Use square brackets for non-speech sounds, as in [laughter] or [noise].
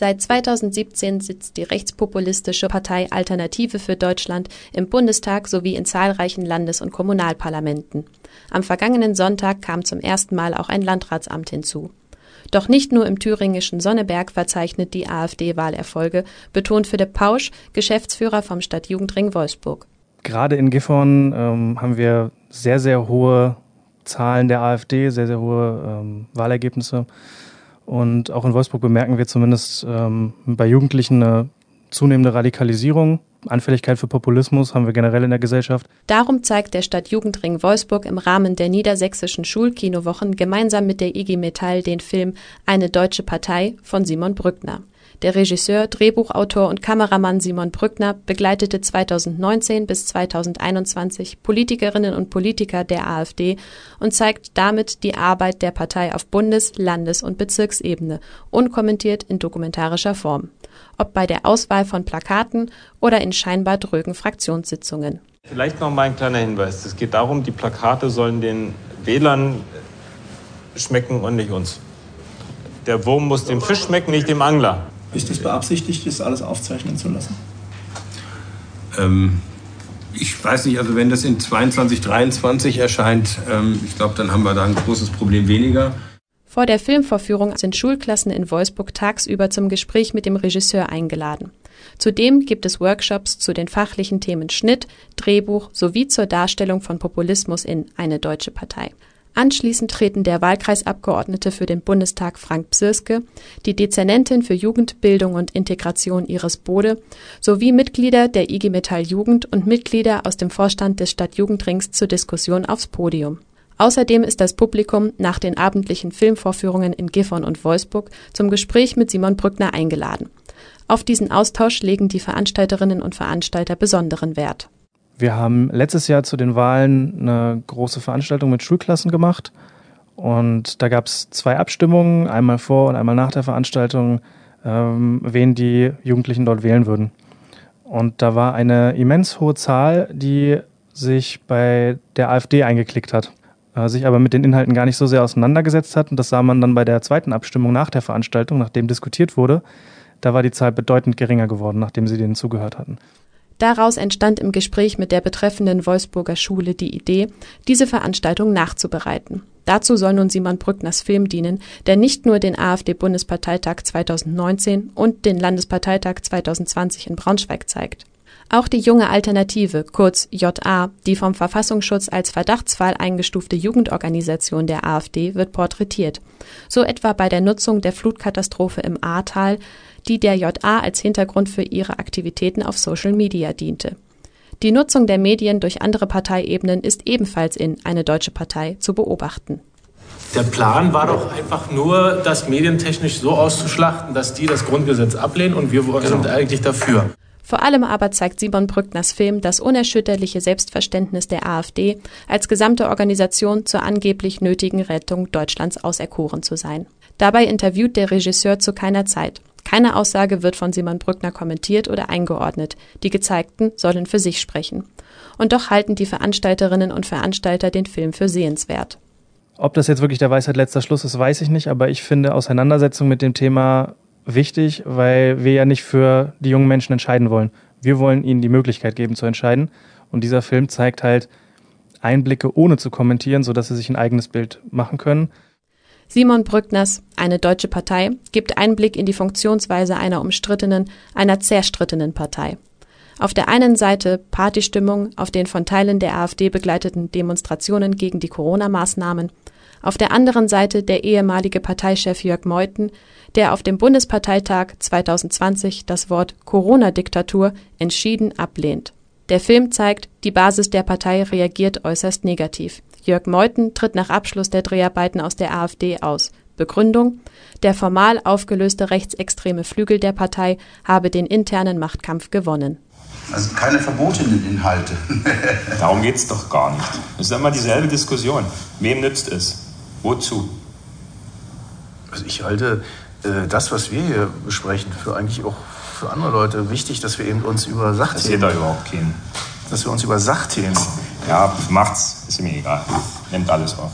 Seit 2017 sitzt die rechtspopulistische Partei Alternative für Deutschland im Bundestag sowie in zahlreichen Landes- und Kommunalparlamenten. Am vergangenen Sonntag kam zum ersten Mal auch ein Landratsamt hinzu. Doch nicht nur im thüringischen Sonneberg verzeichnet die AfD Wahlerfolge, betont Philipp Pausch, Geschäftsführer vom Stadtjugendring Wolfsburg. Gerade in Gifhorn ähm, haben wir sehr, sehr hohe Zahlen der AfD, sehr, sehr hohe ähm, Wahlergebnisse. Und auch in Wolfsburg bemerken wir zumindest ähm, bei Jugendlichen eine zunehmende Radikalisierung. Anfälligkeit für Populismus haben wir generell in der Gesellschaft. Darum zeigt der Stadtjugendring Wolfsburg im Rahmen der niedersächsischen Schulkinowochen gemeinsam mit der IG Metall den Film Eine deutsche Partei von Simon Brückner. Der Regisseur, Drehbuchautor und Kameramann Simon Brückner begleitete 2019 bis 2021 Politikerinnen und Politiker der AfD und zeigt damit die Arbeit der Partei auf Bundes-, Landes- und Bezirksebene, unkommentiert in dokumentarischer Form. Ob bei der Auswahl von Plakaten oder in scheinbar drögen Fraktionssitzungen. Vielleicht noch mal ein kleiner Hinweis. Es geht darum, die Plakate sollen den Wählern schmecken und nicht uns. Der Wurm muss dem Fisch schmecken, nicht dem Angler. Ist es beabsichtigt, das alles aufzeichnen zu lassen? Ähm, ich weiß nicht, also wenn das in 22, 23 erscheint, ähm, ich glaube, dann haben wir da ein großes Problem weniger. Vor der Filmvorführung sind Schulklassen in Wolfsburg tagsüber zum Gespräch mit dem Regisseur eingeladen. Zudem gibt es Workshops zu den fachlichen Themen Schnitt, Drehbuch sowie zur Darstellung von Populismus in Eine deutsche Partei. Anschließend treten der Wahlkreisabgeordnete für den Bundestag Frank Psirske, die Dezernentin für Jugend, Bildung und Integration Iris Bode sowie Mitglieder der IG Metall Jugend und Mitglieder aus dem Vorstand des Stadtjugendrings zur Diskussion aufs Podium. Außerdem ist das Publikum nach den abendlichen Filmvorführungen in Gifhorn und Wolfsburg zum Gespräch mit Simon Brückner eingeladen. Auf diesen Austausch legen die Veranstalterinnen und Veranstalter besonderen Wert. Wir haben letztes Jahr zu den Wahlen eine große Veranstaltung mit Schulklassen gemacht. Und da gab es zwei Abstimmungen, einmal vor und einmal nach der Veranstaltung, ähm, wen die Jugendlichen dort wählen würden. Und da war eine immens hohe Zahl, die sich bei der AfD eingeklickt hat, äh, sich aber mit den Inhalten gar nicht so sehr auseinandergesetzt hat. Und das sah man dann bei der zweiten Abstimmung nach der Veranstaltung, nachdem diskutiert wurde. Da war die Zahl bedeutend geringer geworden, nachdem sie denen zugehört hatten. Daraus entstand im Gespräch mit der betreffenden Wolfsburger Schule die Idee, diese Veranstaltung nachzubereiten. Dazu soll nun Simon Brückners Film dienen, der nicht nur den AfD-Bundesparteitag 2019 und den Landesparteitag 2020 in Braunschweig zeigt. Auch die junge Alternative, kurz JA, die vom Verfassungsschutz als Verdachtsfall eingestufte Jugendorganisation der AfD, wird porträtiert. So etwa bei der Nutzung der Flutkatastrophe im Ahrtal, die der JA als Hintergrund für ihre Aktivitäten auf Social Media diente. Die Nutzung der Medien durch andere Parteiebenen ist ebenfalls in Eine deutsche Partei zu beobachten. Der Plan war doch einfach nur, das medientechnisch so auszuschlachten, dass die das Grundgesetz ablehnen und wir genau. sind eigentlich dafür. Vor allem aber zeigt Simon Brückners Film das unerschütterliche Selbstverständnis der AfD, als gesamte Organisation zur angeblich nötigen Rettung Deutschlands auserkoren zu sein. Dabei interviewt der Regisseur zu keiner Zeit. Keine Aussage wird von Simon Brückner kommentiert oder eingeordnet. Die gezeigten sollen für sich sprechen. Und doch halten die Veranstalterinnen und Veranstalter den Film für sehenswert. Ob das jetzt wirklich der Weisheit letzter Schluss ist, weiß ich nicht, aber ich finde Auseinandersetzung mit dem Thema wichtig, weil wir ja nicht für die jungen Menschen entscheiden wollen. Wir wollen ihnen die Möglichkeit geben zu entscheiden. Und dieser Film zeigt halt Einblicke ohne zu kommentieren, sodass sie sich ein eigenes Bild machen können. Simon Brückners Eine deutsche Partei gibt Einblick in die Funktionsweise einer umstrittenen, einer zerstrittenen Partei. Auf der einen Seite Partystimmung auf den von Teilen der AfD begleiteten Demonstrationen gegen die Corona-Maßnahmen, auf der anderen Seite der ehemalige Parteichef Jörg Meuthen, der auf dem Bundesparteitag 2020 das Wort Corona-Diktatur entschieden ablehnt. Der Film zeigt, die Basis der Partei reagiert äußerst negativ. Jörg Meuthen tritt nach Abschluss der Dreharbeiten aus der AfD aus. Begründung: Der formal aufgelöste rechtsextreme Flügel der Partei habe den internen Machtkampf gewonnen. Also keine verbotenen Inhalte. [laughs] Darum geht es doch gar nicht. Es ist immer dieselbe Diskussion. Wem nützt es? Wozu? Also ich halte äh, das, was wir hier besprechen, für eigentlich auch für andere Leute wichtig, dass wir eben uns über Sachthemen... Das sieht da überhaupt keinen. Dass wir uns über Sachthemen... Ja, macht's. Ist mir egal. Nehmt alles auf.